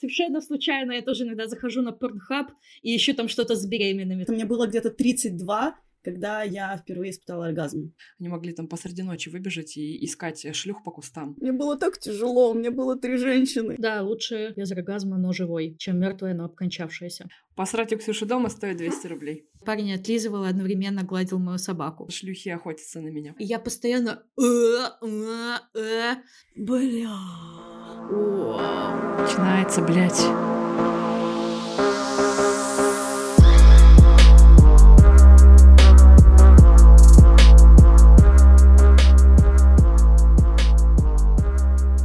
Совершенно случайно я тоже иногда захожу на Pornhub и ищу там что-то с беременными. Мне было где-то 32, когда я впервые испытала оргазм. Они могли там посреди ночи выбежать и искать шлюх по кустам. Мне было так тяжело, у меня было три женщины. Да, лучше без оргазма, но живой, чем мертвая, но обкончавшаяся. Посрать у Ксюши дома стоит 200 рублей. Парень отлизывал и одновременно гладил мою собаку. Шлюхи охотятся на меня. И я постоянно... «Э, э, э». Бля. Начинается, блядь.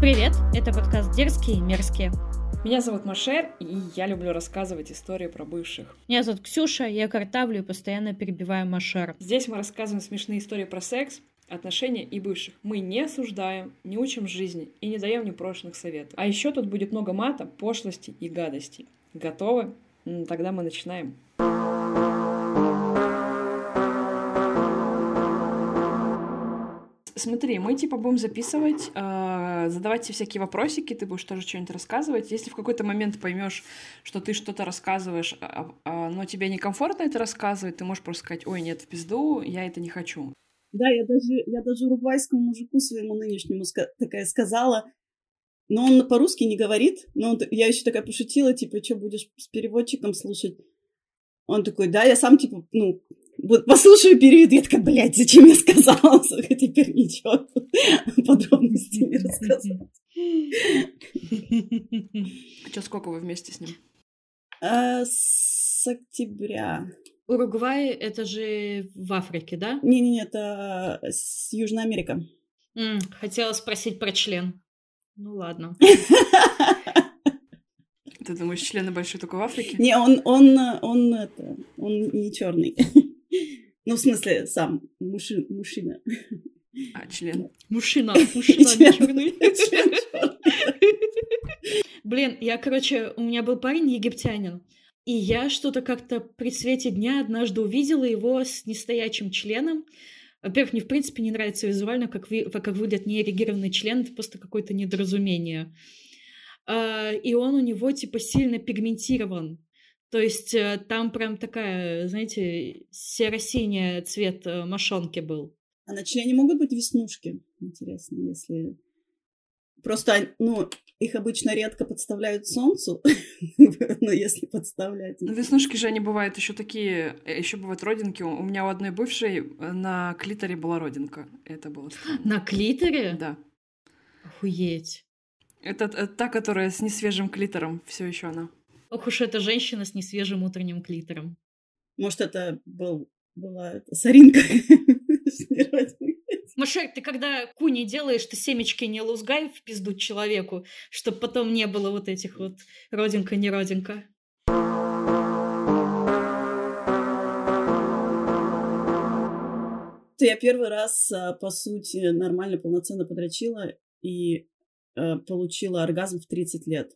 Привет, это подкаст «Дерзкие и мерзкие». Меня зовут Машер, и я люблю рассказывать истории про бывших. Меня зовут Ксюша, я картавлю и постоянно перебиваю Машер. Здесь мы рассказываем смешные истории про секс, отношения и бывших. Мы не осуждаем, не учим жизни и не даем непрошенных советов. А еще тут будет много мата, пошлости и гадостей. Готовы? Тогда мы начинаем. Смотри, мы типа будем записывать, э, задавать тебе всякие вопросики, ты будешь тоже что-нибудь рассказывать. Если в какой-то момент поймешь, что ты что-то рассказываешь, а, а, но тебе некомфортно это рассказывать, ты можешь просто сказать, ой, нет, в пизду, я это не хочу. Да, я даже, я даже уругвайскому мужику своему нынешнему ска- такая сказала, но он по-русски не говорит, но он, я еще такая пошутила, типа, что будешь с переводчиком слушать? Он такой, да, я сам, типа, ну, вот послушаю период, я такая, блядь, зачем я сказала? Теперь ничего подробностей не рассказать. Что, сколько вы вместе с ним? А, с октября. Уругвай — это же в Африке, да? Не-не-не, это с Южной Америка. М, хотела спросить про член. Ну ладно. Ты думаешь, члены большие только в Африке? Не, он, он, он, это, он не черный. Ну, в смысле, сам мужи, мужчина. А, член. Мужчина, мужчина, черный. Блин, я, короче, у меня был парень египтянин, и я что-то как-то при свете дня однажды увидела его с нестоячим членом. Во-первых, мне в принципе не нравится визуально, как, вы, как выглядит неэрегированный член, это просто какое-то недоразумение. А, И он у него типа сильно пигментирован. То есть э, там прям такая, знаете, серо-синий цвет э, мошонки был. А на члене могут быть веснушки? Интересно, если... Просто, ну, их обычно редко подставляют солнцу, но если подставлять... Ну, Веснушки же они бывают еще такие, еще бывают родинки. У меня у одной бывшей э, на клиторе была родинка. Это было странно. На клиторе? Да. Охуеть. Это э, та, которая с несвежим клитором, все еще она. Ох уж эта женщина с несвежим утренним клитором. Может, это был, была это, соринка? Машер, ты когда куни делаешь, ты семечки не лузгай в пизду человеку, чтобы потом не было вот этих вот родинка-не родинка. Я первый раз, а, по сути, нормально, полноценно подрочила и э, получила оргазм в 30 лет.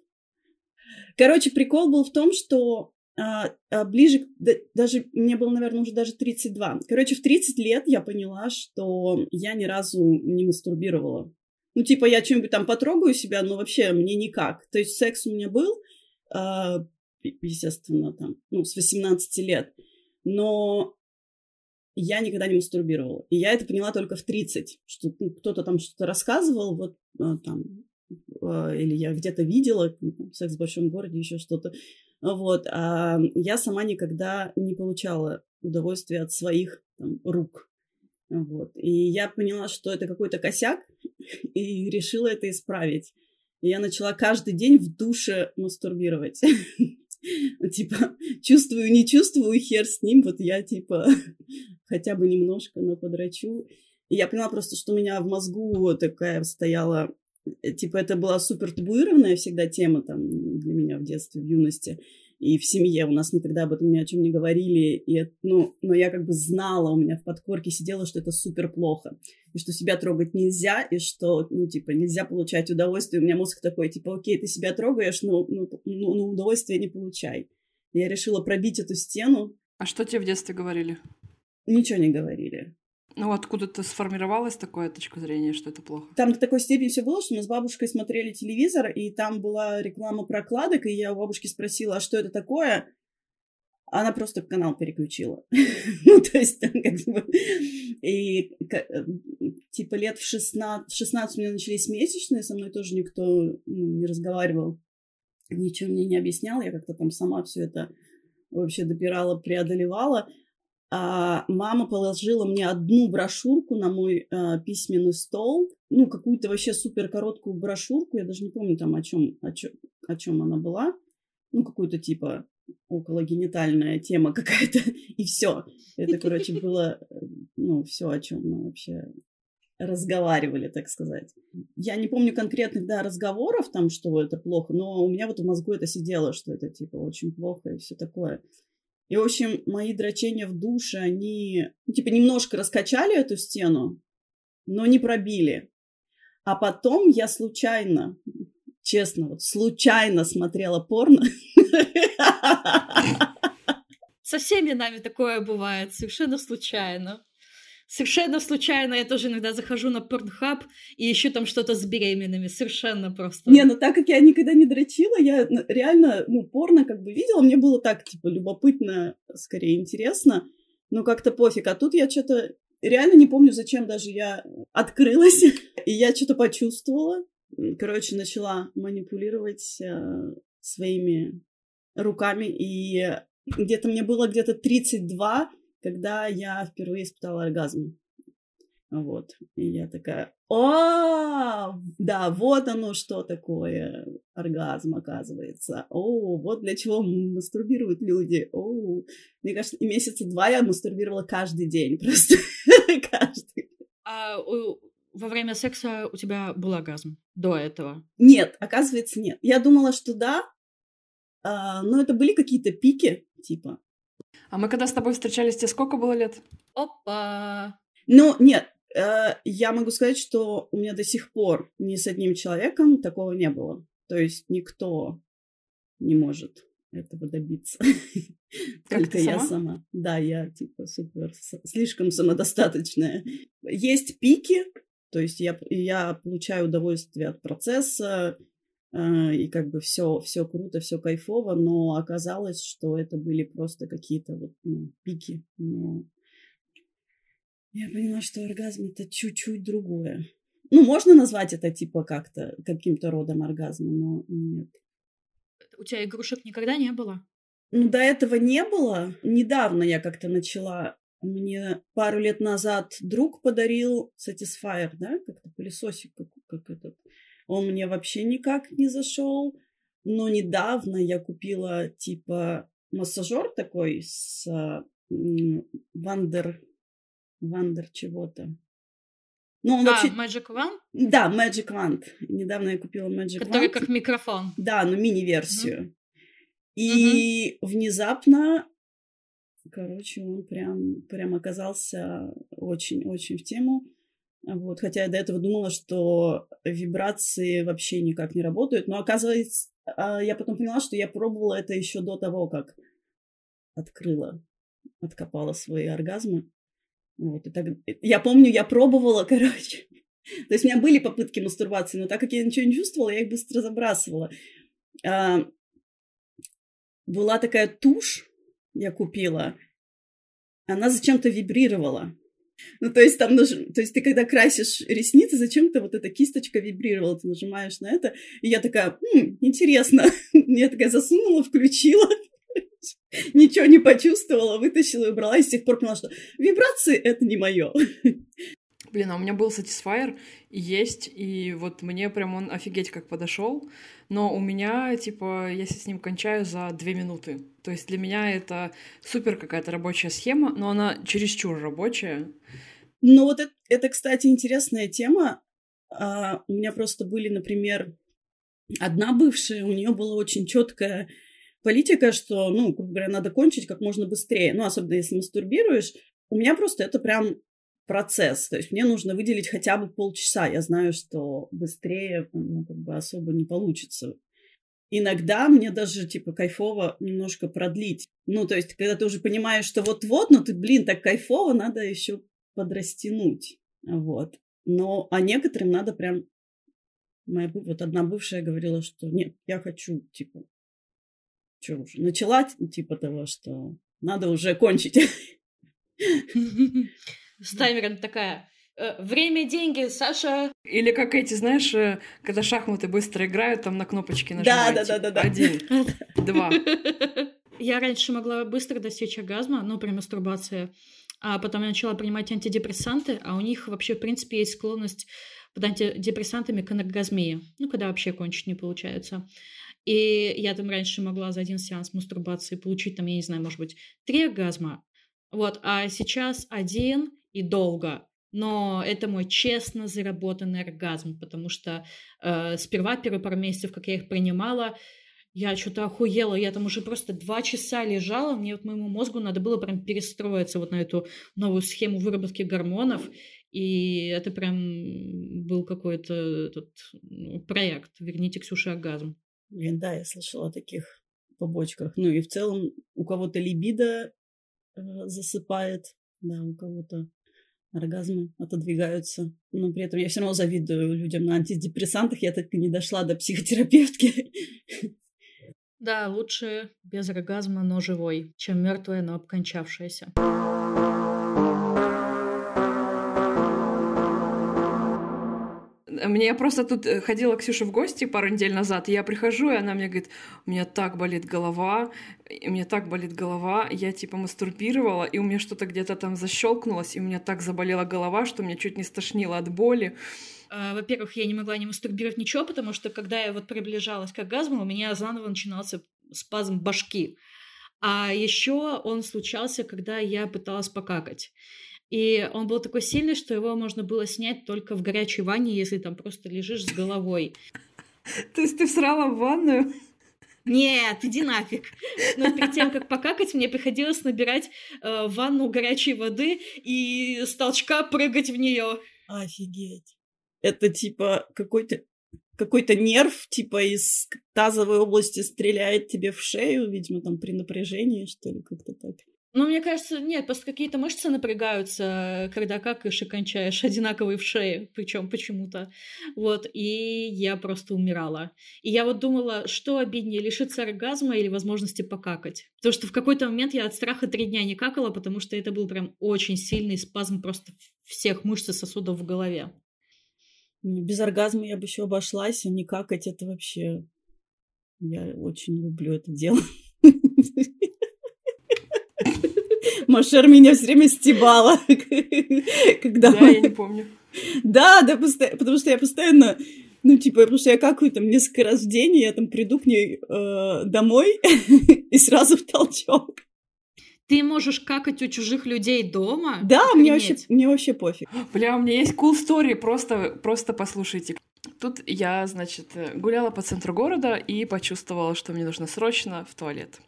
Короче, прикол был в том, что а, а, ближе, да- даже мне было, наверное, уже даже 32. Короче, в 30 лет я поняла, что я ни разу не мастурбировала. Ну, типа, я чем-нибудь там потрогаю себя, но вообще мне никак. То есть секс у меня был, а, естественно, там, ну, с 18 лет. Но я никогда не мастурбировала. И я это поняла только в 30, что ну, кто-то там что-то рассказывал, вот а, там, или я где-то видела, ну, секс в большом городе, еще что-то. Вот. А я сама никогда не получала удовольствия от своих там, рук. Вот. И я поняла, что это какой-то косяк, и решила это исправить. И я начала каждый день в душе мастурбировать. Типа, чувствую, не чувствую, хер с ним. Вот я, типа, хотя бы немножко, но подрачу. И я поняла просто, что у меня в мозгу такая стояла... э, Типа, это была супер табуированная всегда тема там для меня в детстве, в юности. И в семье у нас никогда об этом ни о чем не говорили. И, ну, но я как бы знала, у меня в подкорке сидела, что это супер плохо. И что себя трогать нельзя, и что, ну, типа, нельзя получать удовольствие. У меня мозг такой, типа, окей, ты себя трогаешь, но, ну, ну, ну, удовольствие не получай. Я решила пробить эту стену. А что тебе в детстве говорили? Ничего не говорили. Ну, откуда-то сформировалась такая точка зрения, что это плохо? Там до такой степени все было, что мы с бабушкой смотрели телевизор, и там была реклама прокладок, и я у бабушки спросила, а что это такое? Она просто канал переключила. ну, то есть, там как бы... И э, типа лет в 16, в 16 у меня начались месячные, со мной тоже никто ну, не разговаривал, ничего мне не объяснял, я как-то там сама все это вообще допирала, преодолевала а, мама положила мне одну брошюрку на мой а, письменный стол, ну, какую-то вообще супер короткую брошюрку, я даже не помню там о чем, о чем, о чем она была, ну, какую-то типа окологенитальная тема какая-то, и все. Это, короче, было, ну, все, о чем мы вообще разговаривали, так сказать. Я не помню конкретных, да, разговоров там, что это плохо, но у меня вот в мозгу это сидело, что это, типа, очень плохо и все такое. И, в общем, мои дрочения в душе, они, ну, типа, немножко раскачали эту стену, но не пробили. А потом я случайно, честно, вот случайно смотрела порно. Со всеми нами такое бывает, совершенно случайно совершенно случайно я тоже иногда захожу на Pornhub и ищу там что-то с беременными, совершенно просто. Не, ну так как я никогда не дрочила, я реально, ну, порно как бы видела, мне было так, типа, любопытно, скорее интересно, но как-то пофиг. А тут я что-то реально не помню, зачем даже я открылась, и я что-то почувствовала. Короче, начала манипулировать э, своими руками, и где-то мне было где-то 32, когда я впервые испытала оргазм. Вот. И я такая, о, да, вот оно что такое оргазм, оказывается. О, вот для чего мастурбируют люди. О, мне кажется, и месяца два я мастурбировала каждый день просто. каждый. А во время секса у тебя был оргазм до этого? Нет, оказывается, нет. Я думала, что да, а, но это были какие-то пики, типа а мы когда с тобой встречались, тебе сколько было лет? Опа! Ну, нет, э, я могу сказать, что у меня до сих пор ни с одним человеком такого не было. То есть никто не может этого добиться. Только я сама. Да, я типа супер, слишком самодостаточная. Есть пики, то есть я, я получаю удовольствие от процесса, и как бы все, все круто, все кайфово, но оказалось, что это были просто какие-то вот ну, пики. Но я поняла, что оргазм это чуть-чуть другое. Ну, можно назвать это типа как-то каким-то родом оргазма, но нет. У тебя игрушек никогда не было? Ну, до этого не было. Недавно я как-то начала. Мне пару лет назад друг подарил Satisfyer, да, как-то пылесосик, как, как этот он мне вообще никак не зашел. Но недавно я купила типа массажер такой с Wonder... Wonder чего-то. Ну, он а, вообще... Magic Wand? Да, Magic Wand. Недавно я купила Magic Который Wand. как микрофон. Да, но мини-версию. Угу. И угу. внезапно, короче, он прям, прям оказался очень-очень в тему. Вот, хотя я до этого думала, что вибрации вообще никак не работают. Но оказывается, а, я потом поняла, что я пробовала это еще до того, как открыла, откопала свои оргазмы. Вот, и так... Я помню, я пробовала, короче. То есть у меня были попытки мастурбации, но так как я ничего не чувствовала, я их быстро забрасывала. А, была такая тушь, я купила, она зачем-то вибрировала. Ну, то есть там, наж... то есть ты когда красишь ресницы, зачем-то вот эта кисточка вибрировала, ты нажимаешь на это, и я такая, М, интересно, я такая засунула, включила, ничего не почувствовала, вытащила и убрала, и с тех пор поняла, что вибрации — это не мое. Блин, а у меня был Satisfyer, есть, и вот мне прям он офигеть как подошел, но у меня, типа, я с ним кончаю за две минуты. То есть для меня это супер какая-то рабочая схема, но она чересчур рабочая. Ну вот это, это кстати, интересная тема. А, у меня просто были, например, одна бывшая, у нее была очень четкая политика, что, ну, грубо говоря, надо кончить как можно быстрее. Ну, особенно если мастурбируешь. У меня просто это прям процесс. То есть мне нужно выделить хотя бы полчаса. Я знаю, что быстрее ну, как бы особо не получится. Иногда мне даже, типа, кайфово немножко продлить. Ну, то есть, когда ты уже понимаешь, что вот-вот, ну ты, блин, так кайфово, надо еще подрастянуть. Вот. Но, а некоторым надо прям... Моя вот одна бывшая говорила, что нет, я хочу, типа, что уже, начала, типа того, что надо уже кончить. С таймером такая, «Э, время, деньги, Саша. Или как эти, знаешь, э, когда шахматы быстро играют, там на кнопочки нажимаете. Да, да, да, да. Один, два. Я раньше могла быстро достичь оргазма, ну, при мастурбации, а потом я начала принимать антидепрессанты, а у них вообще, в принципе, есть склонность под антидепрессантами к анаргазмии, ну, когда вообще кончить не получается. И я там раньше могла за один сеанс мастурбации получить, там, я не знаю, может быть, три оргазма, вот, а сейчас один и долго. Но это мой честно заработанный оргазм, потому что э, сперва первые пару месяцев, как я их принимала, я что-то охуела, я там уже просто два часа лежала, мне вот моему мозгу надо было прям перестроиться вот на эту новую схему выработки гормонов, и это прям был какой-то этот ну, проект «Верните Ксюше оргазм». Блин, да, я слышала о таких побочках. Ну и в целом у кого-то либидо э, засыпает, да, у кого-то оргазмы отодвигаются. Но при этом я все равно завидую людям на антидепрессантах. Я так и не дошла до психотерапевтки. Да, лучше без оргазма, но живой, чем мертвая, но обкончавшаяся. Мне просто тут э, ходила Ксюша в гости пару недель назад, и я прихожу, и она мне говорит, у меня так болит голова, у меня так болит голова, я типа мастурбировала, и у меня что-то где-то там защелкнулось, и у меня так заболела голова, что меня чуть не стошнило от боли. А, во-первых, я не могла не мастурбировать ничего, потому что когда я вот приближалась к оргазму, у меня заново начинался спазм башки. А еще он случался, когда я пыталась покакать. И он был такой сильный, что его можно было снять только в горячей ванне, если там просто лежишь с головой. То есть ты всрала в ванную? Нет, иди нафиг. Но перед тем, как покакать, мне приходилось набирать э, ванну горячей воды и с толчка прыгать в нее. Офигеть. Это типа какой-то какой-то нерв, типа из тазовой области стреляет тебе в шею, видимо, там при напряжении, что ли, как-то так. Ну, мне кажется, нет, просто какие-то мышцы напрягаются, когда какаешь и кончаешь одинаковые в шее, причем почему-то. Вот, и я просто умирала. И я вот думала, что обиднее, лишиться оргазма или возможности покакать. Потому что в какой-то момент я от страха три дня не какала, потому что это был прям очень сильный спазм просто всех мышц и сосудов в голове. Без оргазма я бы еще обошлась, а не какать это вообще... Я очень люблю это дело. Машер меня все время стебала. Когда да, я не помню. Да, да, потому что я постоянно ну, типа, потому что я какаю там несколько раз в день, и я там приду к ней э, домой и сразу в толчок. Ты можешь какать у чужих людей дома? Да, мне вообще, мне вообще пофиг. Бля, у меня есть cool story, просто, просто послушайте. Тут я, значит, гуляла по центру города и почувствовала, что мне нужно срочно в туалет.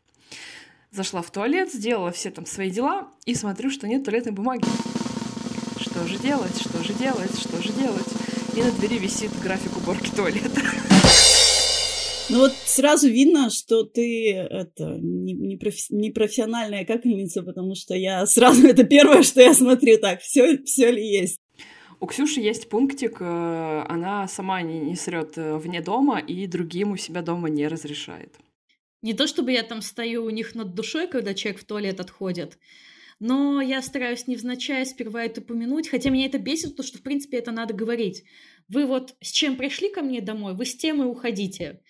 Зашла в туалет, сделала все там свои дела и смотрю, что нет туалетной бумаги. Что же делать, что же делать, что же делать? И на двери висит график уборки туалета. Ну вот сразу видно, что ты это не, не, профи, не профессиональная какательница, потому что я сразу это первое, что я смотрю, так, все, все ли есть. У Ксюши есть пунктик, э, она сама не, не срет э, вне дома и другим у себя дома не разрешает. Не то чтобы я там стою у них над душой, когда человек в туалет отходит, но я стараюсь невзначай сперва это упомянуть, хотя меня это бесит, потому что, в принципе, это надо говорить. Вы вот с чем пришли ко мне домой, вы с тем и уходите.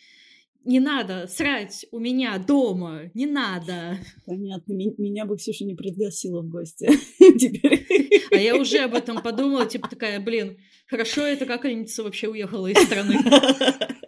Не надо срать у меня дома, не надо. Понятно, меня бы Ксюша не пригласила в гости теперь. А я уже об этом подумала, типа такая, блин, хорошо это какальница вообще уехала из страны.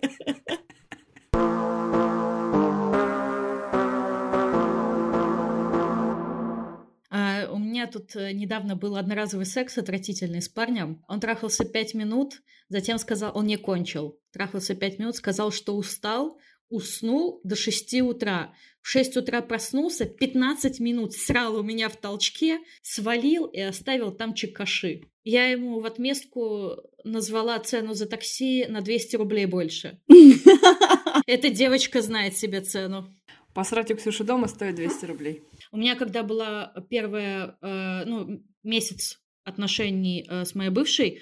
тут э, недавно был одноразовый секс отвратительный с парнем. Он трахался пять минут, затем сказал, он не кончил. Трахался пять минут, сказал, что устал, уснул до шести утра. В шесть утра проснулся, 15 минут срал у меня в толчке, свалил и оставил там чекаши. Я ему в отместку назвала цену за такси на 200 рублей больше. Эта девочка знает себе цену. Посрать у Ксюши дома стоит 200 рублей. У меня, когда была первая, э, ну, месяц отношений э, с моей бывшей,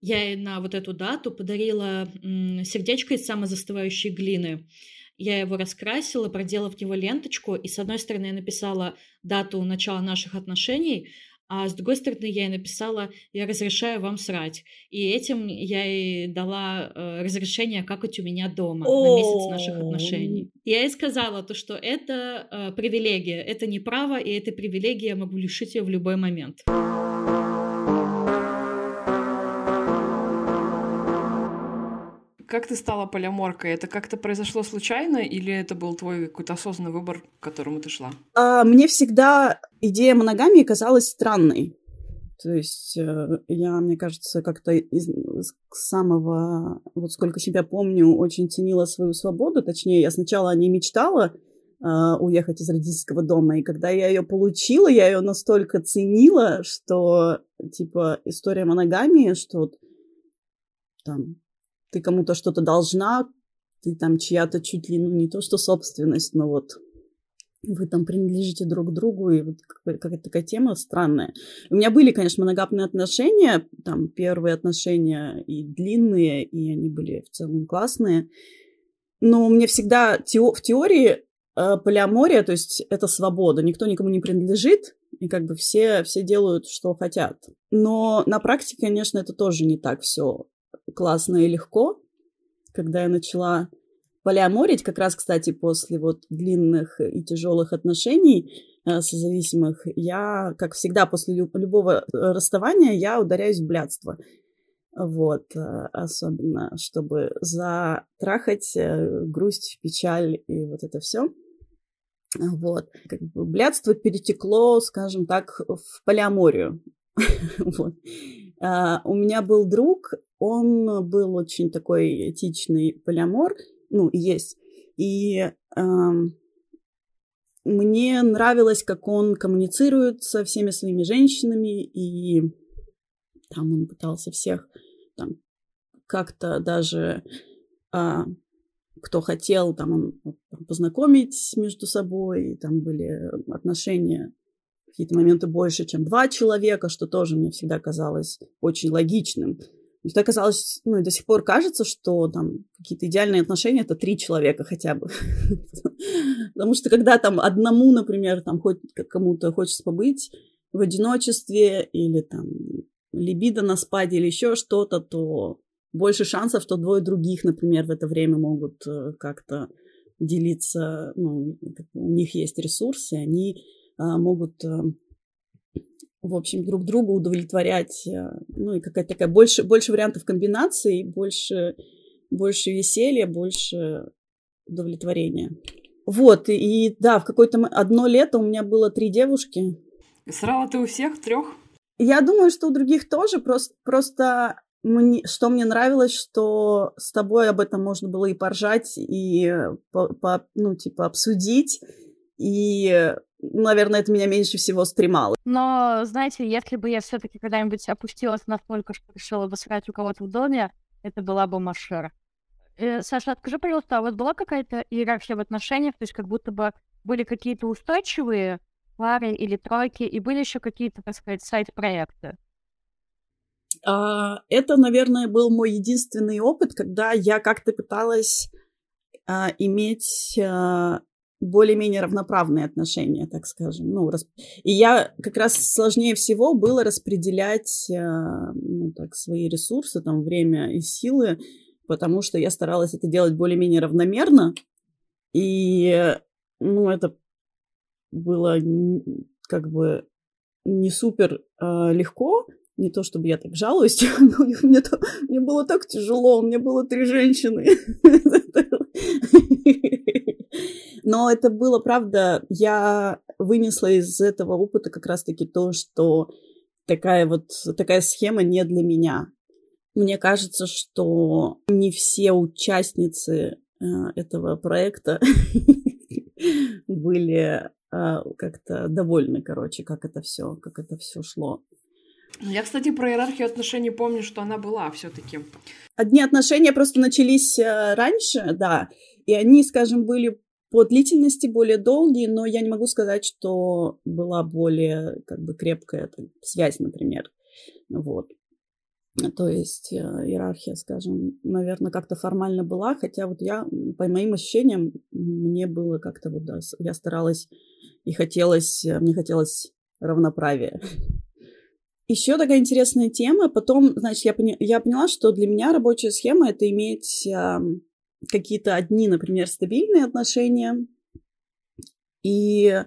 я ей на вот эту дату подарила сердечко из самозастывающей глины. Я его раскрасила, проделав в него ленточку, и с одной стороны я написала дату начала наших отношений, а с другой стороны я ей написала «Я разрешаю вам срать». И этим я ей дала э, разрешение какать у меня дома на месяц наших отношений. Я ей сказала то, что это э, привилегия, это не право, и этой привилегии я могу лишить ее в любой момент. Как ты стала полиаморкой? Это как-то произошло случайно или это был твой какой-то осознанный выбор, к которому ты шла? А, мне всегда идея моногамии казалась странной. То есть э, я, мне кажется, как-то из самого, вот сколько себя помню, очень ценила свою свободу. Точнее, я сначала не мечтала э, уехать из родительского дома. И когда я ее получила, я ее настолько ценила, что, типа, история моногамии, что там ты кому-то что-то должна, ты там чья-то чуть ли, ну, не то что собственность, но вот вы там принадлежите друг другу, и вот какая-то такая тема странная. У меня были, конечно, моногамные отношения, там первые отношения и длинные, и они были в целом классные. Но мне всегда тео- в теории э, полиамория, то есть это свобода, никто никому не принадлежит, и как бы все, все делают, что хотят. Но на практике, конечно, это тоже не так все классно и легко, когда я начала полиаморить, как раз, кстати, после вот длинных и тяжелых отношений э, созависимых, я, как всегда, после любого э, расставания, я ударяюсь в блядство. Вот, э, особенно, чтобы затрахать э, грусть, печаль и вот это все. Вот. Как бы блядство перетекло, скажем так, в полиаморию. вот. У меня был друг, он был очень такой этичный полиамор, ну, есть. И uh, мне нравилось, как он коммуницирует со всеми своими женщинами, и там он пытался всех там, как-то даже, uh, кто хотел, там он познакомить между собой, и там были отношения какие-то моменты больше, чем два человека, что тоже мне всегда казалось очень логичным. Всегда казалось, ну и до сих пор кажется, что там какие-то идеальные отношения это три человека хотя бы. Потому что когда там одному, например, там хоть кому-то хочется побыть в одиночестве или там либидо на спаде или еще что-то, то больше шансов, что двое других, например, в это время могут э, как-то делиться, ну, у них есть ресурсы, они а, могут э, в общем, друг друга удовлетворять. Э, ну, и какая-то такая больше, больше вариантов комбинаций, больше, больше веселья, больше удовлетворения. Вот, и, и да, в какое-то одно лето у меня было три девушки. И срала ты у всех трех? Я думаю, что у других тоже, просто, просто мне, что мне нравилось, что с тобой об этом можно было и поржать, и, по, по, ну, типа, обсудить, и наверное, это меня меньше всего стремало. Но, знаете, если бы я все таки когда-нибудь опустилась настолько, что решила бы срать у кого-то в доме, это была бы Машера. Э, Саша, скажи, пожалуйста, а вот была какая-то иерархия в отношениях, то есть как будто бы были какие-то устойчивые пары или тройки, и были еще какие-то, так сказать, сайт-проекты? А, это, наверное, был мой единственный опыт, когда я как-то пыталась а, иметь а, более-менее равноправные отношения, так скажем. Ну, рас... И я как раз сложнее всего было распределять э, ну, так, свои ресурсы, там, время и силы, потому что я старалась это делать более-менее равномерно. И, ну, это было как бы не супер э, легко, не то чтобы я так жалуюсь, но мне, то, мне было так тяжело, у меня было три женщины. Но это было, правда, я вынесла из этого опыта как раз-таки то, что такая вот такая схема не для меня. Мне кажется, что не все участницы э, этого проекта были э, как-то довольны, короче, как это все, как это все шло. Я, кстати, про иерархию отношений помню, что она была все-таки. Одни отношения просто начались э, раньше, да, и они, скажем, были по длительности более долгие, но я не могу сказать, что была более как бы крепкая там, связь, например. Вот. То есть э, иерархия, скажем, наверное, как-то формально была, хотя вот я, по моим ощущениям, мне было как-то вот, да, я старалась и хотелось, э, мне хотелось равноправия. Еще такая интересная тема. Потом, значит, я, поня- я поняла, что для меня рабочая схема это иметь э, какие-то одни, например, стабильные отношения, и,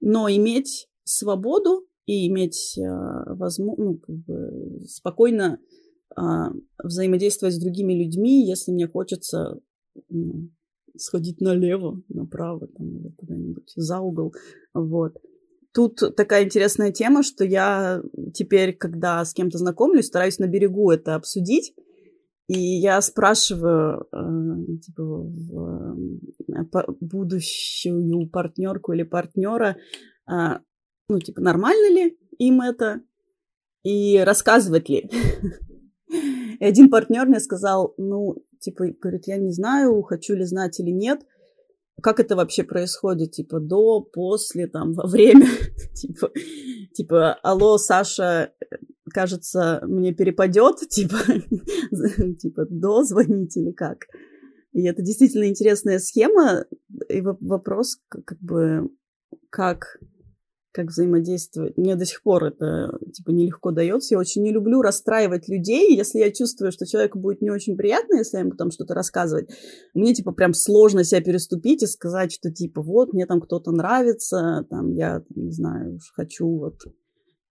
но иметь свободу и иметь э, возможность, ну, как бы спокойно э, взаимодействовать с другими людьми, если мне хочется ну, сходить налево, направо, там, или куда-нибудь за угол, вот. Тут такая интересная тема, что я теперь, когда с кем-то знакомлюсь, стараюсь на берегу это обсудить, и я спрашиваю э, типа, э, будущую партнерку или партнера, э, ну, типа, нормально ли им это, и рассказывать ли. И один партнер мне сказал, ну, типа, говорит, я не знаю, хочу ли знать или нет, как это вообще происходит, типа, до, после, там, во время, типа, типа, алло, Саша, кажется, мне перепадет, типа, типа, до звонить или как. И это действительно интересная схема, и вопрос, как бы, как как взаимодействовать. Мне до сих пор это типа нелегко дается. Я очень не люблю расстраивать людей. Если я чувствую, что человеку будет не очень приятно, если я ему там что-то рассказывать, мне типа прям сложно себя переступить и сказать, что типа вот мне там кто-то нравится, там я не знаю, хочу вот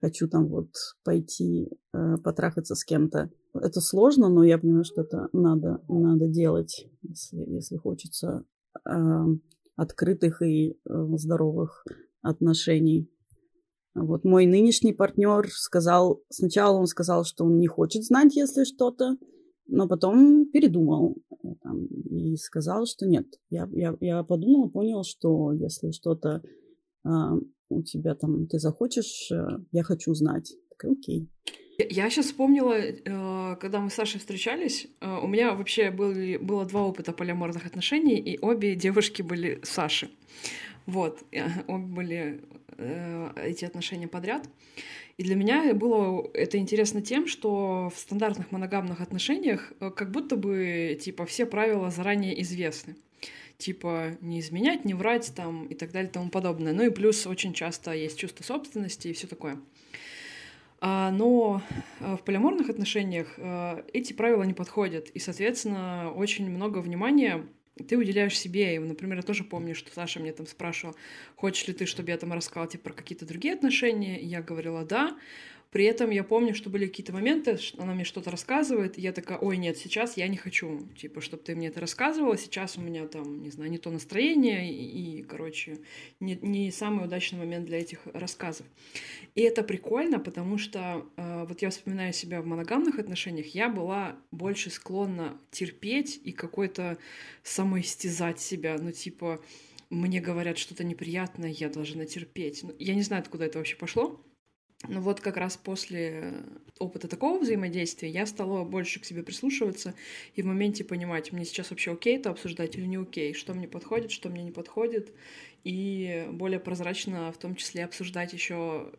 хочу там вот пойти э, потрахаться с кем-то. Это сложно, но я понимаю, что это надо, надо делать, если, если хочется э, открытых и э, здоровых отношений. Вот мой нынешний партнер сказал, сначала он сказал, что он не хочет знать, если что-то, но потом передумал э, там, и сказал, что нет. Я, я, я подумал, понял, что если что-то у тебя там, ты захочешь, э, я хочу знать. Так, окей. Я сейчас вспомнила, э, когда мы с Сашей встречались, э, у меня вообще были, было два опыта полиаморных отношений, и обе девушки были Саши. Вот, обе были эти отношения подряд. И для меня было это интересно тем, что в стандартных моногамных отношениях как будто бы, типа, все правила заранее известны. Типа, не изменять, не врать там и так далее и тому подобное. Ну и плюс очень часто есть чувство собственности и все такое. А, но э, в полиаморных отношениях эти правила не подходят. И, соответственно, очень много внимания ты уделяешь себе. И, например, я тоже помню, что Саша мне там спрашивала, хочешь ли ты, чтобы я там рассказала тебе про какие-то другие отношения. И я говорила «да». При этом я помню, что были какие-то моменты, она мне что-то рассказывает, и я такая, ой, нет, сейчас я не хочу, типа, чтобы ты мне это рассказывала, сейчас у меня там, не знаю, не то настроение, и, и короче, не, не самый удачный момент для этих рассказов. И это прикольно, потому что э, вот я вспоминаю себя в моногамных отношениях, я была больше склонна терпеть и какой-то самоистязать себя, ну, типа, мне говорят что-то неприятное, я должна терпеть. Ну, я не знаю, откуда это вообще пошло, но вот как раз после опыта такого взаимодействия я стала больше к себе прислушиваться и в моменте понимать, мне сейчас вообще окей это обсуждать или не окей, что мне подходит, что мне не подходит, и более прозрачно в том числе обсуждать еще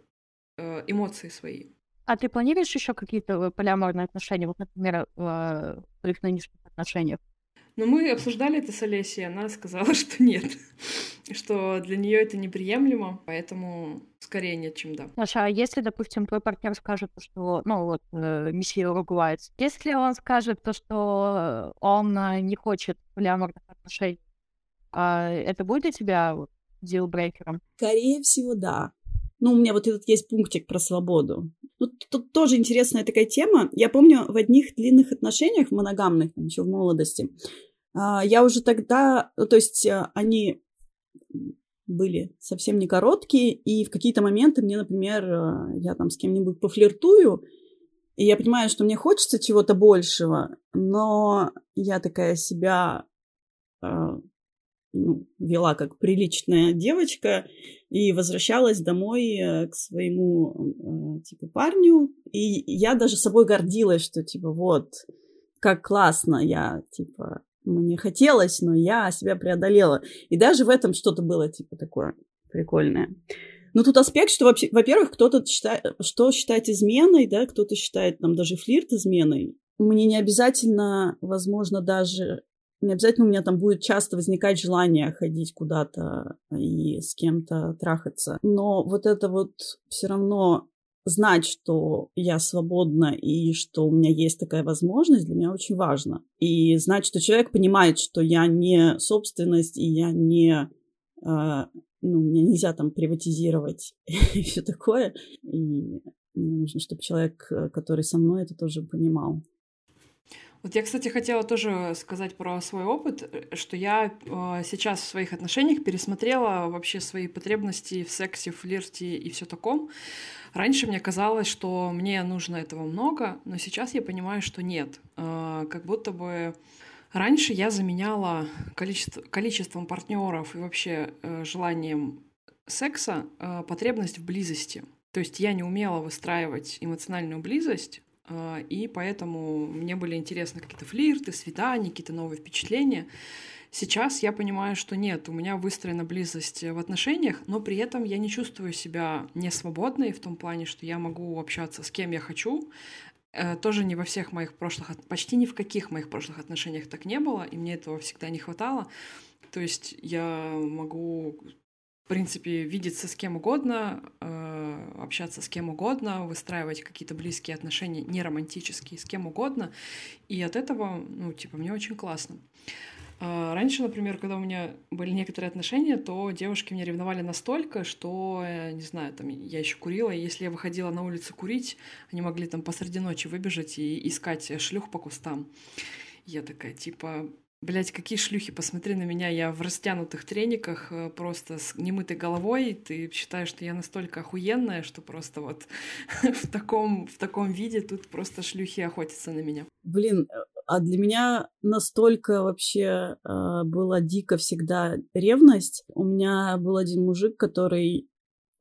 э, эмоции свои. А ты планируешь еще какие-то э, полиаморные отношения, вот, например, в твоих нынешних отношениях? Но мы обсуждали это с Олесей, она сказала, что нет, что для нее это неприемлемо, поэтому скорее нет, чем да. Саша, а если, допустим, твой партнер скажет, что, ну вот, э, месье уругваец, если он скажет то, что он э, не хочет полиаморных отношений, а это будет для тебя дилбрейкером? Скорее всего, да. Ну, у меня вот этот есть пунктик про свободу. Ну, тут тоже интересная такая тема. Я помню, в одних длинных отношениях, моногамных, еще в молодости, а, я уже тогда, ну, то есть а, они были совсем не короткие, и в какие-то моменты мне, например, а, я там с кем-нибудь пофлиртую, и я понимаю, что мне хочется чего-то большего, но я такая себя ну, вела как приличная девочка и возвращалась домой э, к своему, э, типа, парню. И я даже собой гордилась, что, типа, вот, как классно я, типа, мне хотелось, но я себя преодолела. И даже в этом что-то было, типа, такое прикольное. Ну, тут аспект, что, вообще, во-первых, кто-то считает, что считает изменой, да, кто-то считает там даже флирт изменой. Мне не обязательно, возможно, даже не обязательно у меня там будет часто возникать желание ходить куда-то и с кем-то трахаться. Но вот это вот все равно знать, что я свободна и что у меня есть такая возможность, для меня очень важно. И знать, что человек понимает, что я не собственность и я не а, ну, мне нельзя там приватизировать и все такое. И мне нужно, чтобы человек, который со мной, это тоже понимал. Вот я, кстати, хотела тоже сказать про свой опыт, что я э, сейчас в своих отношениях пересмотрела вообще свои потребности в сексе, в флирте и все таком. Раньше мне казалось, что мне нужно этого много, но сейчас я понимаю, что нет. Э, как будто бы раньше я заменяла количество, количеством партнеров и вообще э, желанием секса э, потребность в близости. То есть я не умела выстраивать эмоциональную близость, и поэтому мне были интересны какие-то флирты, свидания, какие-то новые впечатления. Сейчас я понимаю, что нет, у меня выстроена близость в отношениях, но при этом я не чувствую себя несвободной в том плане, что я могу общаться с кем я хочу. Э, тоже не во всех моих прошлых, почти ни в каких моих прошлых отношениях так не было, и мне этого всегда не хватало. То есть я могу в принципе, видеться с кем угодно, э, общаться с кем угодно, выстраивать какие-то близкие отношения, не романтические, с кем угодно. И от этого, ну, типа, мне очень классно. Э, раньше, например, когда у меня были некоторые отношения, то девушки меня ревновали настолько, что, не знаю, там, я еще курила, и если я выходила на улицу курить, они могли там посреди ночи выбежать и искать шлюх по кустам. Я такая, типа, Блять, какие шлюхи, посмотри на меня, я в растянутых трениках, э, просто с немытой головой, ты считаешь, что я настолько охуенная, что просто вот в таком, в таком виде тут просто шлюхи охотятся на меня. Блин, э, а для меня настолько вообще э, была дико всегда ревность. У меня был один мужик, который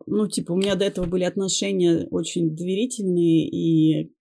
ну, типа, у меня до этого были отношения очень доверительные, и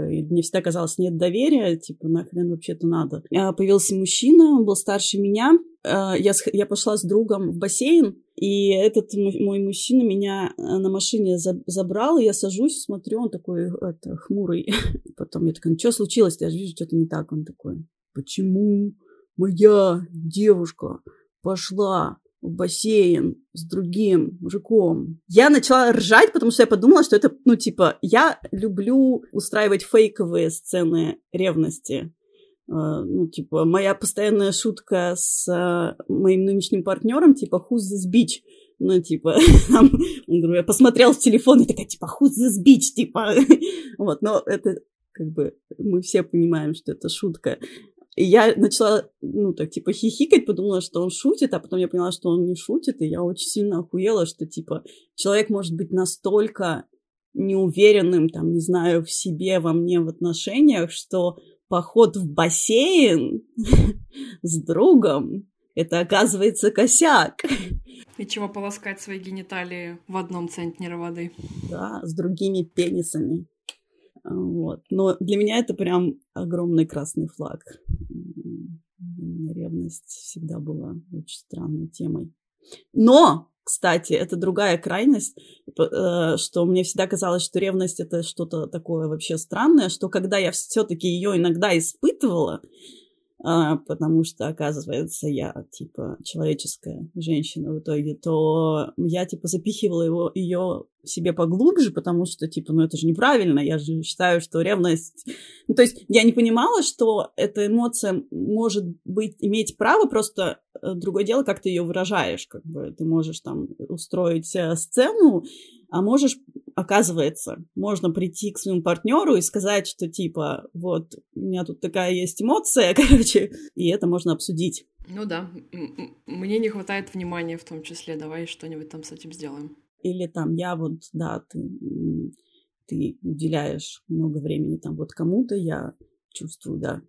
и мне всегда казалось, нет доверия, типа, нахрен вообще-то надо. А появился мужчина, он был старше меня, а, я, я пошла с другом в бассейн, и этот мой мужчина меня э, на машине забрал, я сажусь, смотрю, он такой это, хмурый. Потом я такая, ну что случилось? Я же вижу, что-то не так. Он такой, почему моя девушка пошла в бассейн с другим мужиком. Я начала ржать, потому что я подумала, что это, ну, типа, я люблю устраивать фейковые сцены ревности. Uh, ну, типа, моя постоянная шутка с uh, моим нынешним партнером, типа, who's this bitch? Ну, типа, там, говорю, я посмотрел в телефон и такая, типа, who's this bitch? Типа, вот, но это, как бы, мы все понимаем, что это шутка. И я начала, ну, так, типа, хихикать, подумала, что он шутит, а потом я поняла, что он не шутит, и я очень сильно охуела, что, типа, человек может быть настолько неуверенным, там, не знаю, в себе, во мне, в отношениях, что поход в бассейн с другом это оказывается косяк. И чего полоскать свои гениталии в одном центнере воды. Да, с другими пенисами. Вот. Но для меня это прям огромный красный флаг. Ревность всегда была очень странной темой. Но, кстати, это другая крайность, э, что мне всегда казалось, что ревность это что-то такое вообще странное, что когда я все-таки ее иногда испытывала, а, потому что, оказывается, я, типа, человеческая женщина в итоге, то я, типа, запихивала его, ее себе поглубже, потому что, типа, ну это же неправильно, я же считаю, что ревность... Ну, то есть я не понимала, что эта эмоция может быть, иметь право, просто э, другое дело, как ты ее выражаешь, как бы ты можешь там устроить э, сцену, а можешь, оказывается, можно прийти к своему партнеру и сказать, что типа, вот, у меня тут такая есть эмоция, короче, и это можно обсудить. Ну да, мне не хватает внимания в том числе, давай что-нибудь там с этим сделаем. Или там я вот, да, ты, ты уделяешь много времени там вот кому-то, я чувствую, да,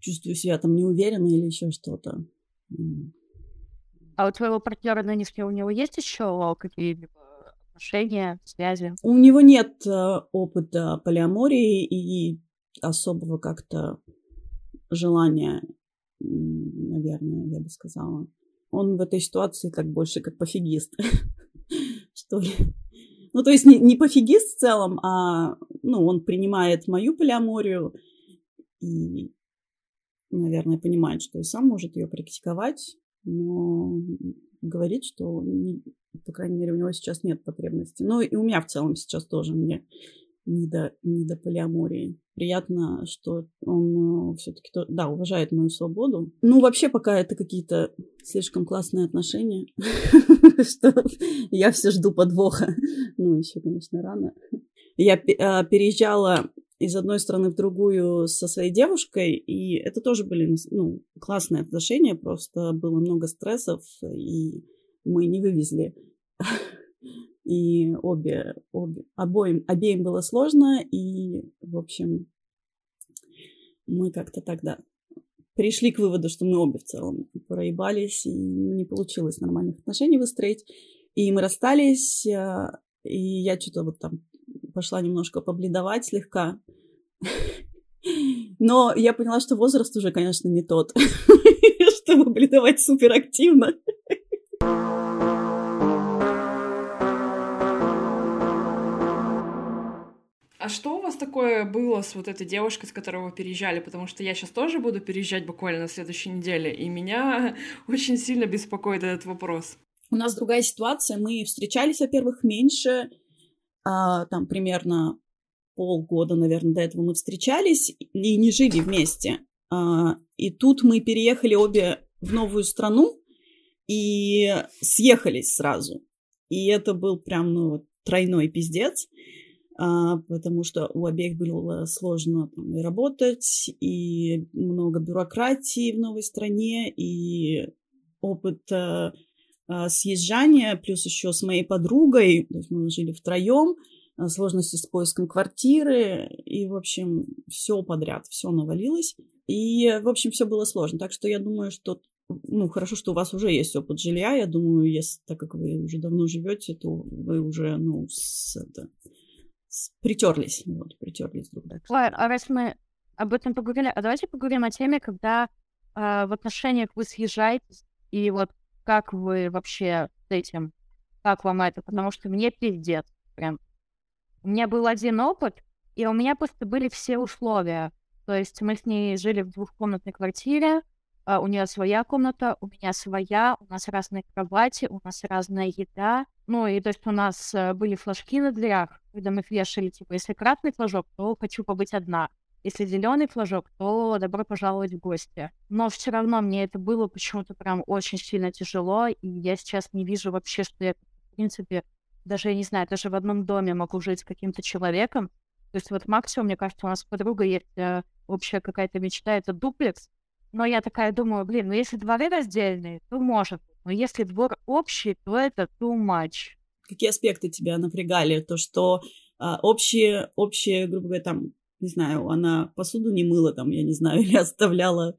чувствую себя там неуверенно или еще что-то. А у твоего партнера нынешнего у него есть еще какие-либо отношения, связи? У него нет э, опыта полиамории и особого как-то желания, наверное, я бы сказала. Он в этой ситуации как больше как пофигист. что ли. Ну, то есть не, не пофигист в целом, а, ну, он принимает мою полиаморию и, наверное, понимает, что и сам может ее практиковать, но говорит, что, по крайней мере, у него сейчас нет потребности. Ну, и у меня в целом сейчас тоже мне не до, не до полиамории. Приятно, что он э, все-таки, да, уважает мою свободу. Ну, вообще, пока это какие-то слишком классные отношения, что я все жду подвоха. Ну, еще, конечно, рано. Я а, переезжала из одной страны в другую со своей девушкой, и это тоже были ну, классные отношения, просто было много стрессов, и мы не вывезли и обе, обе, обоим, обеим было сложно, и, в общем, мы как-то тогда пришли к выводу, что мы обе в целом проебались, и не получилось нормальных отношений выстроить. И мы расстались, э, и я что-то вот там пошла немножко побледовать слегка. Но я поняла, что возраст уже, конечно, не тот, чтобы бледовать суперактивно. А что у вас такое было с вот этой девушкой, с которой вы переезжали? Потому что я сейчас тоже буду переезжать буквально на следующей неделе, и меня очень сильно беспокоит этот вопрос. У нас другая ситуация. Мы встречались, во-первых, меньше, а, там примерно полгода, наверное, до этого мы встречались и не жили вместе. А, и тут мы переехали обе в новую страну и съехались сразу. И это был прям ну, тройной пиздец а, потому что у обеих было сложно там, и работать, и много бюрократии в новой стране, и опыт а, а, съезжания, плюс еще с моей подругой, то есть мы жили втроем, а, сложности с поиском квартиры, и, в общем, все подряд, все навалилось. И, в общем, все было сложно. Так что я думаю, что ну, хорошо, что у вас уже есть опыт жилья. Я думаю, если, так как вы уже давно живете, то вы уже, ну, с, это, притерлись, вот, притерлись друг друга. Ладно, а раз мы об этом поговорили, а давайте поговорим о теме, когда э, в отношениях вы съезжаете, и вот как вы вообще с этим, как вам это, потому что мне пиздец, прям. У меня был один опыт, и у меня просто были все условия. То есть мы с ней жили в двухкомнатной квартире, Uh, у нее своя комната, у меня своя, у нас разные кровати, у нас разная еда. Ну, и то есть у нас uh, были флажки на дверях, когда мы вешали, типа, если красный флажок, то хочу побыть одна. Если зеленый флажок, то добро пожаловать в гости. Но все равно мне это было почему-то прям очень сильно тяжело, и я сейчас не вижу вообще, что я, в принципе, даже, я не знаю, даже в одном доме могу жить с каким-то человеком. То есть вот максимум, мне кажется, у нас подруга есть э, общая какая-то мечта, это дуплекс, но я такая думаю, блин, ну если дворы раздельные, то может. Но если двор общий, то это too much. Какие аспекты тебя напрягали? То, что а, общие, общие, грубо говоря, там, не знаю, она посуду не мыла, там, я не знаю, или оставляла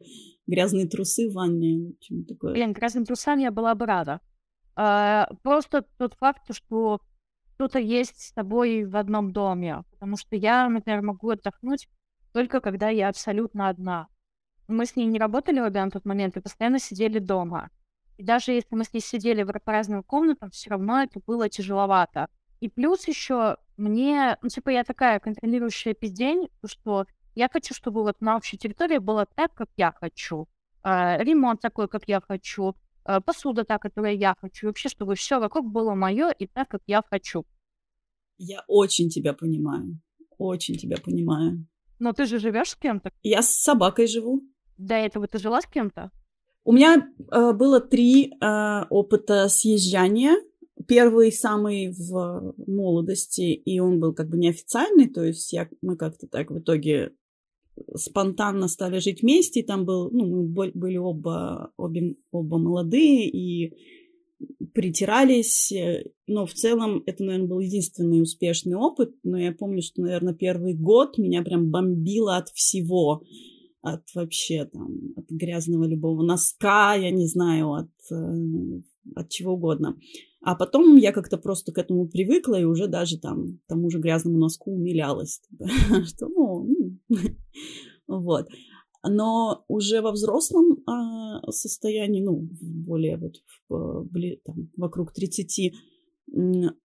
грязные трусы в ванне, что-нибудь такое. Блин, грязным трусам я была бы рада. А, просто тот факт, что кто-то есть с тобой в одном доме. Потому что я, например, могу отдохнуть только когда я абсолютно одна мы с ней не работали обе на тот момент и постоянно сидели дома. И даже если мы с ней сидели в, по разным комнатам, все равно это было тяжеловато. И плюс еще мне, ну, типа, я такая контролирующая пиздень, что я хочу, чтобы вот на общей территории было так, как я хочу. Э, ремонт такой, как я хочу. Э, посуда та, которую я хочу. И вообще, чтобы все вокруг было мое и так, как я хочу. Я очень тебя понимаю. Очень тебя понимаю. Но ты же живешь с кем-то? Я с собакой живу. До этого ты жила с кем-то? У меня э, было три э, опыта съезжания. Первый самый в молодости, и он был как бы неофициальный, то есть я, мы как-то так в итоге спонтанно стали жить вместе, и там был, ну, мы были оба, обе, оба молодые, и притирались, но в целом это, наверное, был единственный успешный опыт, но я помню, что, наверное, первый год меня прям бомбило от всего, от вообще там, от грязного любого носка, я не знаю, от, э, от чего угодно. А потом я как-то просто к этому привыкла и уже даже там тому же грязному носку умилялась. Что, ну, вот. Но уже во взрослом а, состоянии, ну, более вот в, там, вокруг 30,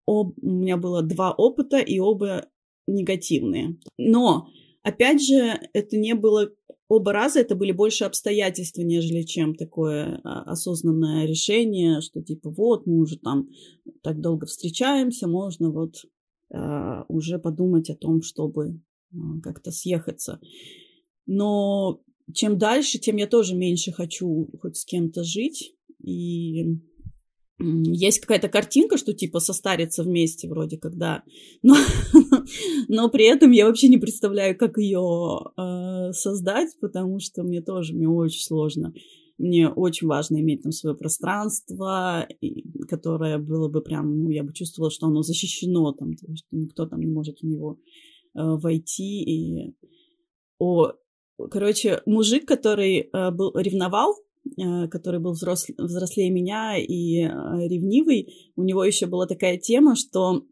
об, у меня было два опыта, и оба негативные. Но, опять же, это не было... Оба раза это были больше обстоятельства, нежели чем такое а, осознанное решение, что типа вот, мы уже там так долго встречаемся, можно вот а, уже подумать о том, чтобы а, как-то съехаться. Но чем дальше, тем я тоже меньше хочу хоть с кем-то жить. И есть какая-то картинка, что типа состариться вместе вроде когда, но, но при этом я вообще не представляю, как ее э, создать, потому что мне тоже мне очень сложно. Мне очень важно иметь там свое пространство, и, которое было бы прям, ну, я бы чувствовала, что оно защищено там, то есть никто там не может в него э, войти. И... О, короче, мужик, который э, был ревновал, который был взрос... взрослее меня и э, ревнивый, у него еще была такая тема, что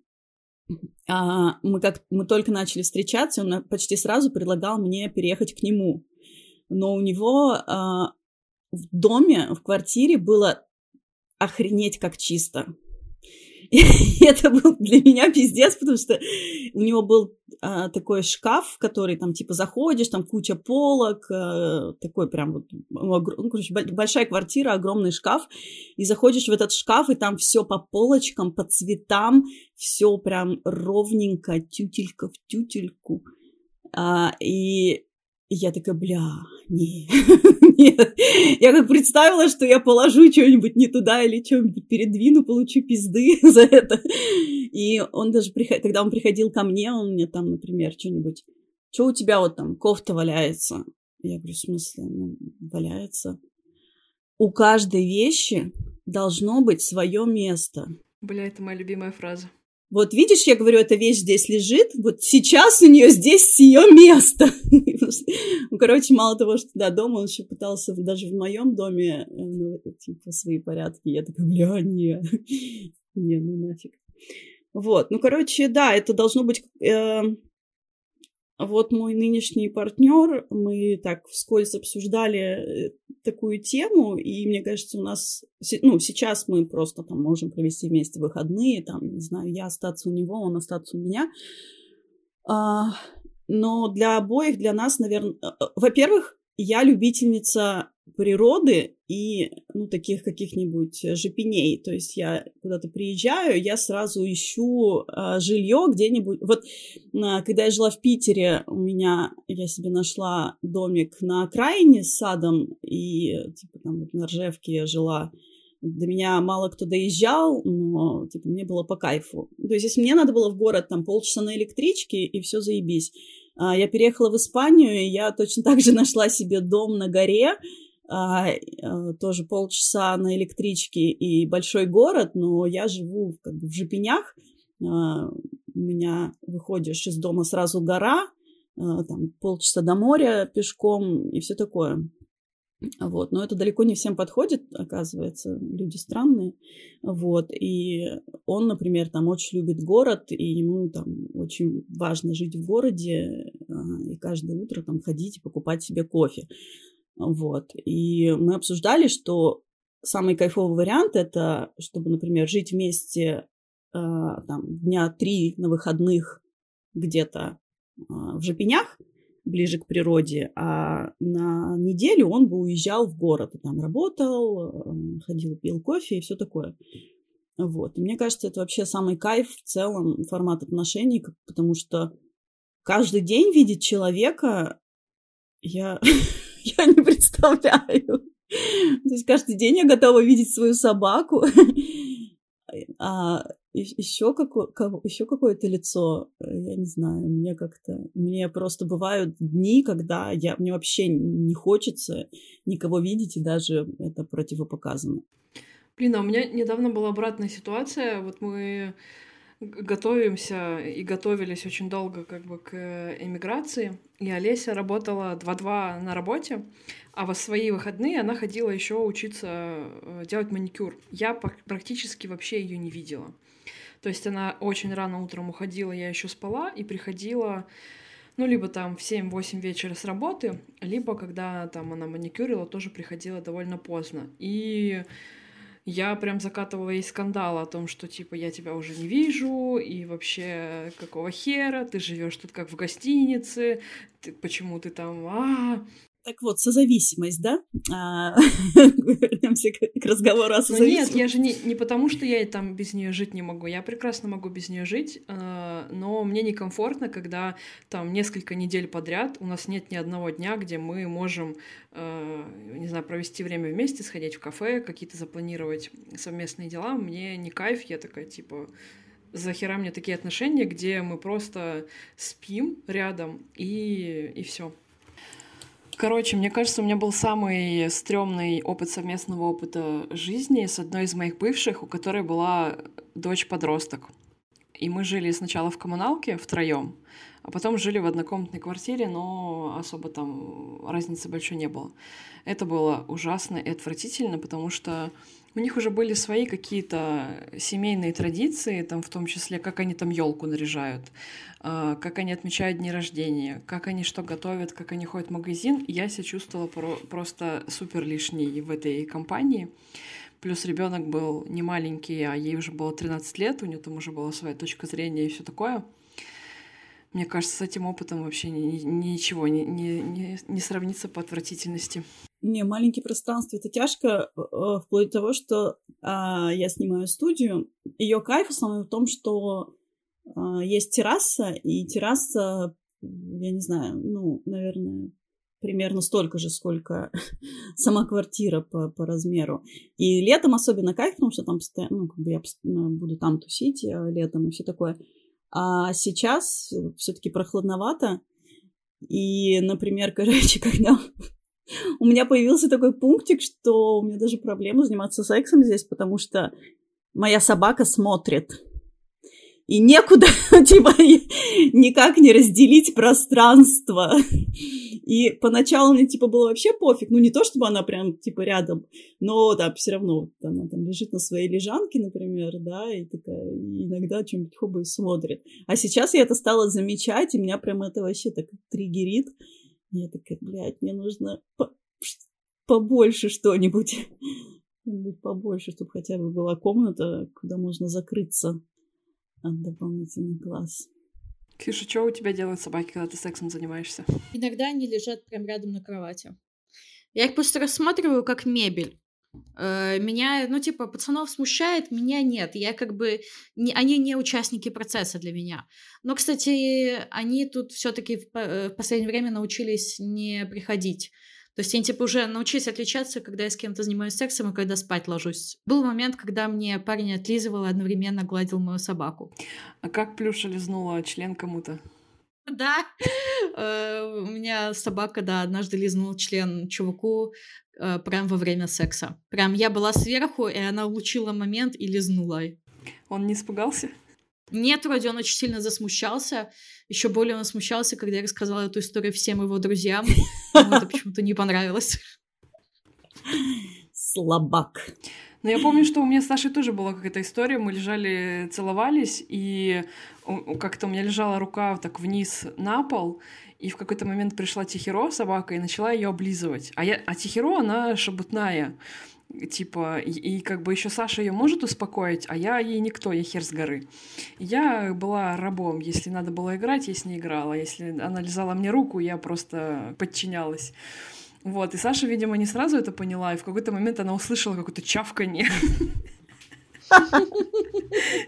а, мы как мы только начали встречаться, он почти сразу предлагал мне переехать к нему, но у него а, в доме, в квартире было охренеть как чисто. И это был для меня пиздец, потому что у него был а, такой шкаф, в который там типа заходишь, там куча полок, а, такой прям вот, ну, короче, большая квартира, огромный шкаф, и заходишь в этот шкаф, и там все по полочкам, по цветам, все прям ровненько, тютелька в тютельку. А, и и я такая, бля, не, нет. Я как представила, что я положу что-нибудь не туда или что-нибудь передвину, получу пизды за это. И он даже, когда он приходил ко мне, он мне там, например, что-нибудь, что у тебя вот там, кофта валяется? Я говорю, в смысле, ну, валяется. У каждой вещи должно быть свое место. Бля, это моя любимая фраза. Вот видишь, я говорю, эта вещь здесь лежит, вот сейчас у нее здесь ее место. ну, короче, мало того, что да, дома он еще пытался даже в моем доме, э, ну, типа, свои порядки. Я такая, бля, не, не, ну нафиг. Вот, ну, короче, да, это должно быть э, вот мой нынешний партнер, мы так вскользь обсуждали э, такую тему, и мне кажется, у нас, ну, сейчас мы просто там можем провести вместе выходные, там, не знаю, я остаться у него, он остаться у меня. А, но для обоих, для нас, наверное, э, э, во-первых, я любительница природы и, ну, таких каких-нибудь жепеней. То есть я куда-то приезжаю, я сразу ищу а, жилье где-нибудь. Вот а, когда я жила в Питере, у меня, я себе нашла домик на окраине с садом, и, типа, там вот на Ржевке я жила. До меня мало кто доезжал, но, типа, мне было по кайфу. То есть, если мне надо было в город, там, полчаса на электричке, и все заебись. А, я переехала в Испанию, и я точно так же нашла себе дом на горе, а, а, тоже полчаса на электричке и большой город, но я живу как бы в Жепенях. у меня выходишь из дома сразу гора, там полчаса до моря пешком и все такое. Вот, но это далеко не всем подходит, оказывается, люди странные. Вот, и он, например, там очень любит город, и ему там очень важно жить в городе а, и каждое утро там ходить и покупать себе кофе. Вот, и мы обсуждали, что самый кайфовый вариант это, чтобы, например, жить вместе а, там дня три на выходных где-то а, в Жапенях, ближе к природе, а на неделю он бы уезжал в город, и там работал, эм, ходил, пил кофе и все такое. Вот. И мне кажется, это вообще самый кайф в целом формат отношений, потому что каждый день видеть человека я, я не представляю. То есть каждый день я готова видеть свою собаку, а еще, какое, еще какое-то лицо, я не знаю, мне как-то, мне просто бывают дни, когда я, мне вообще не хочется никого видеть, и даже это противопоказано. Блин, а у меня недавно была обратная ситуация, вот мы готовимся и готовились очень долго как бы к эмиграции, и Олеся работала 2-2 на работе, а во свои выходные она ходила еще учиться э, делать маникюр. Я практически вообще ее не видела. То есть она очень рано утром уходила, я еще спала, и приходила, ну, либо там в 7-8 вечера с работы, либо когда там она маникюрила, тоже приходила довольно поздно. И я прям закатывала ей скандал о том, что типа я тебя уже не вижу, и вообще какого хера, ты живешь тут как в гостинице, ты, почему ты там, а, так вот, созависимость, да? А, вернемся к, разговору о созависимости. нет, я же не, не потому, что я там без нее жить не могу. Я прекрасно могу без нее жить, а, но мне некомфортно, когда там несколько недель подряд у нас нет ни одного дня, где мы можем, а, не знаю, провести время вместе, сходить в кафе, какие-то запланировать совместные дела. Мне не кайф, я такая, типа, захера мне такие отношения, где мы просто спим рядом и, и все. Короче, мне кажется, у меня был самый стрёмный опыт совместного опыта жизни с одной из моих бывших, у которой была дочь-подросток. И мы жили сначала в коммуналке втроем, а потом жили в однокомнатной квартире, но особо там разницы большой не было. Это было ужасно и отвратительно, потому что у них уже были свои какие-то семейные традиции, там в том числе, как они там елку наряжают, а, как они отмечают дни рождения, как они что готовят, как они ходят в магазин. Я себя чувствовала про- просто супер лишней в этой компании. Плюс ребенок был не маленький, а ей уже было 13 лет, у нее там уже была своя точка зрения и все такое. Мне кажется, с этим опытом вообще ни, ни, ничего не, не, не, не сравнится по отвратительности. Не, маленькие пространства это тяжко, э, э, вплоть до того, что а, я снимаю студию. Ее кайф основной в том, что а, есть терраса, и терраса, я не знаю, ну, наверное, примерно столько же, сколько сама квартира по, по размеру. И летом особенно кайф, потому что там постоянно, ну, как бы я буду там тусить э, летом и все такое. А сейчас все-таки прохладновато. И, например, короче, когда у меня появился такой пунктик, что у меня даже проблема заниматься сексом здесь, потому что моя собака смотрит. И некуда, типа, никак не разделить пространство. И поначалу мне, типа, было вообще пофиг. Ну, не то, чтобы она прям, типа, рядом, но, да, все равно она там лежит на своей лежанке, например, да, и такая иногда чем-нибудь хоба и смотрит. А сейчас я это стала замечать, и меня прям это вообще так триггерит. Я такая, блядь, мне нужно по побольше что-нибудь. Что-нибудь побольше, чтобы хотя бы была комната, куда можно закрыться от дополнительных глаз. Ксюша, что у тебя делают собаки, когда ты сексом занимаешься? Иногда они лежат прям рядом на кровати. Я их просто рассматриваю как мебель. Э, меня, ну, типа, пацанов смущает, меня нет. Я как бы... Не, они не участники процесса для меня. Но, кстати, они тут все таки в, э, в последнее время научились не приходить. То есть они, типа, уже научились отличаться, когда я с кем-то занимаюсь сексом и когда спать ложусь. Был момент, когда мне парень отлизывал и одновременно гладил мою собаку. А как Плюша лизнула член кому-то? Да, э, у меня собака, да, однажды лизнула член чуваку э, прям во время секса. Прям я была сверху, и она улучила момент и лизнула. Он не испугался? Нет, вроде он очень сильно засмущался. Еще более он смущался, когда я рассказала эту историю всем его друзьям. Ему это почему-то не понравилось. Слабак. Но я помню, что у меня с Сашей тоже была какая-то история. Мы лежали, целовались, и как-то у меня лежала рука так вниз на пол, и в какой-то момент пришла Тихиро, собака, и начала ее облизывать. А, я, а Тихиро, она шабутная типа, и, и как бы еще Саша ее может успокоить, а я ей никто, я хер с горы. Я была рабом, если надо было играть, я с ней играла, если она лизала мне руку, я просто подчинялась. Вот, и Саша, видимо, не сразу это поняла, и в какой-то момент она услышала какое-то чавканье.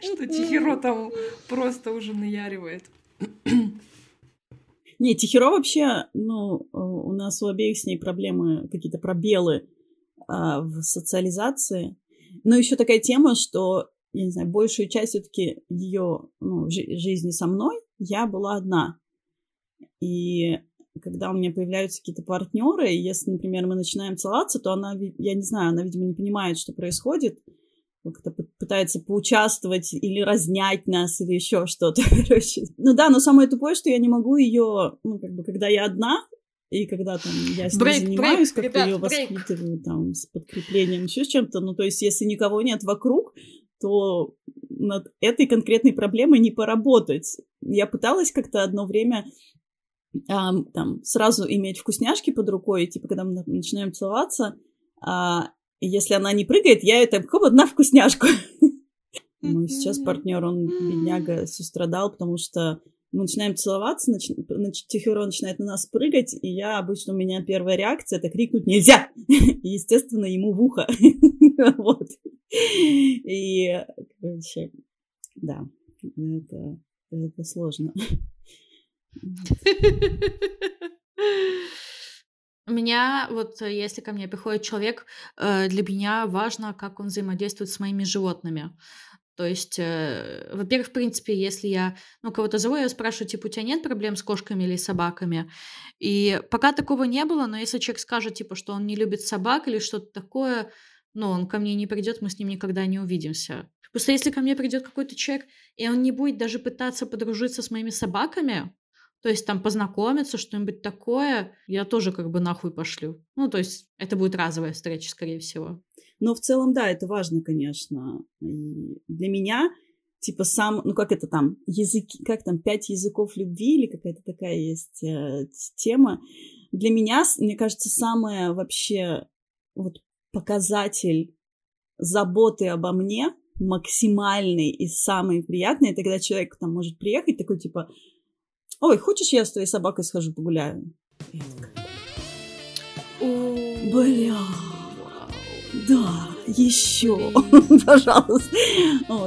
Что Тихиро там просто уже наяривает. Не, Тихиро вообще, ну, у нас у обеих с ней проблемы, какие-то пробелы а, в социализации. Но еще такая тема, что, я не знаю, большую часть все-таки ее ну, жи- жизни со мной я была одна. И когда у меня появляются какие-то партнеры, если, например, мы начинаем целоваться, то она, я не знаю, она, видимо, не понимает, что происходит, как-то пытается поучаствовать или разнять нас, или еще что-то, короче. Ну да, но самое тупое, что я не могу ее, ну, как бы, когда я одна, и когда там я с ней брейк, занимаюсь, как-то ее воспитываю там с подкреплением, еще с чем-то, ну то есть если никого нет вокруг, то над этой конкретной проблемой не поработать. Я пыталась как-то одно время а, там сразу иметь вкусняшки под рукой, типа когда мы начинаем целоваться, а, если она не прыгает, я это хоп, одна вкусняшку. Мой сейчас партнер, он бедняга, сострадал, потому что мы начинаем целоваться, нач... Тихиро начинает на нас прыгать, и я обычно, у меня первая реакция — это крикнуть «Нельзя!» И, естественно, ему в ухо. Вот. И, короче, да, это, это сложно. У меня, вот если ко мне приходит человек, э, для меня важно, как он взаимодействует с моими животными. То есть, э, во-первых, в принципе, если я, ну, кого-то зову, я спрашиваю, типа, у тебя нет проблем с кошками или собаками? И пока такого не было, но если человек скажет, типа, что он не любит собак или что-то такое, ну, он ко мне не придет, мы с ним никогда не увидимся. Просто если ко мне придет какой-то человек, и он не будет даже пытаться подружиться с моими собаками, то есть там познакомиться, что-нибудь такое, я тоже как бы нахуй пошлю. Ну, то есть это будет разовая встреча, скорее всего. Но в целом, да, это важно, конечно. И для меня, типа, сам, ну, как это там, языки, как там, пять языков любви или какая-то такая есть э, тема. Для меня, мне кажется, самое вообще вот показатель заботы обо мне максимальный и самый приятный, это когда человек там может приехать такой, типа, ой, хочешь, я с твоей собакой схожу погуляю? Бля, да, еще, пожалуйста.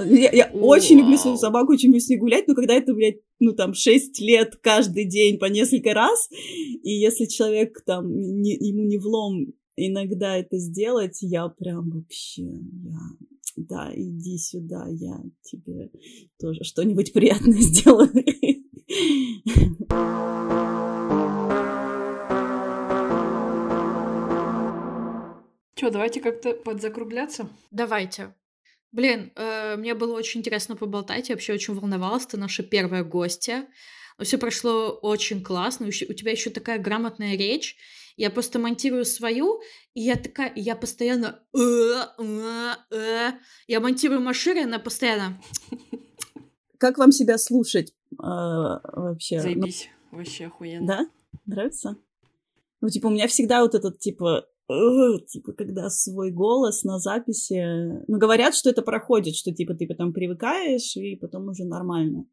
Я, я очень люблю свою собаку, очень люблю с ней гулять, но когда это, блядь, ну там 6 лет каждый день по несколько раз, и если человек там, не, ему не влом иногда это сделать, я прям вообще, я да, иди сюда, я тебе тоже что-нибудь приятное сделаю. Че, давайте как-то подзакругляться? Давайте. Блин, э, мне было очень интересно поболтать, я вообще очень волновалась, ты наша первая гостья. Все прошло очень классно, у тебя еще такая грамотная речь. Я просто монтирую свою, и я такая, я постоянно... «Э, э, э». Я монтирую машину, она постоянно... Как вам себя слушать вообще? Ну Заебись, вообще охуенно. Да? Нравится? Ну, типа, у меня всегда вот этот, типа, типа, когда свой голос на записи... Ну, говорят, что это проходит, что, типа, ты потом привыкаешь, и потом уже нормально.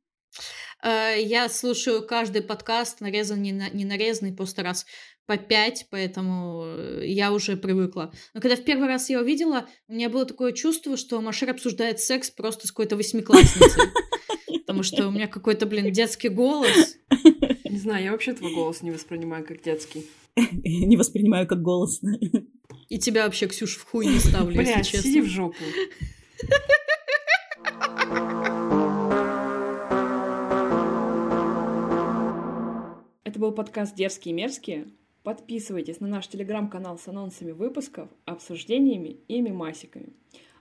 Э, я слушаю каждый подкаст, нарезан, не, на, не нарезанный, просто раз по пять, поэтому э, я уже привыкла. Но когда в первый раз я увидела, у меня было такое чувство, что Машер обсуждает секс просто с какой-то восьмиклассницей. Потому что у меня какой-то, блин, детский голос. Не знаю, я вообще твой голос не воспринимаю как детский. Не воспринимаю как голос. И тебя вообще, Ксюш, в хуй не ставлю, Бля, если честно. сиди в жопу. Это был подкаст «Дерзкие и мерзкие». Подписывайтесь на наш телеграм-канал с анонсами выпусков, обсуждениями и мемасиками.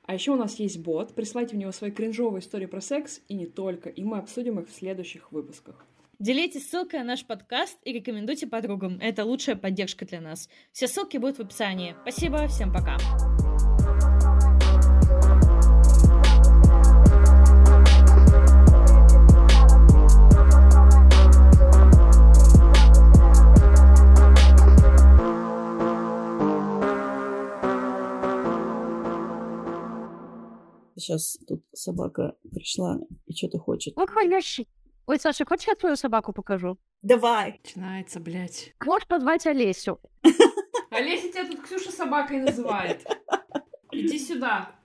А еще у нас есть бот, присылайте в него свои кринжовые истории про секс и не только, и мы обсудим их в следующих выпусках. Делитесь ссылкой на наш подкаст и рекомендуйте подругам. Это лучшая поддержка для нас. Все ссылки будут в описании. Спасибо, всем пока. Сейчас тут собака пришла и что-то хочет. Ой, Саша, хочешь я твою собаку покажу? Давай. Начинается, блядь. Можешь позвать Олесю. Олеся тебя тут Ксюша собакой называет. Иди сюда.